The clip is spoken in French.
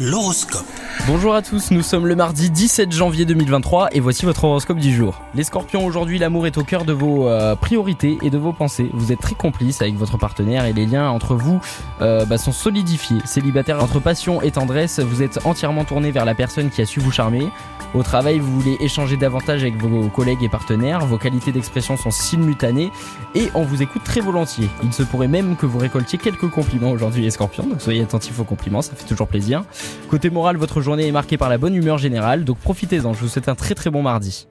L'horoscope. Bonjour à tous, nous sommes le mardi 17 janvier 2023 et voici votre horoscope du jour. Les scorpions, aujourd'hui l'amour est au cœur de vos euh, priorités et de vos pensées. Vous êtes très complices avec votre partenaire et les liens entre vous euh, bah, sont solidifiés. Célibataire entre passion et tendresse, vous êtes entièrement tourné vers la personne qui a su vous charmer. Au travail, vous voulez échanger davantage avec vos collègues et partenaires, vos qualités d'expression sont simultanées et on vous écoute très volontiers. Il se pourrait même que vous récoltiez quelques compliments aujourd'hui les scorpions, donc soyez attentifs aux compliments, ça fait toujours plaisir. Côté moral, votre journée est marquée par la bonne humeur générale, donc profitez-en, je vous souhaite un très très bon mardi.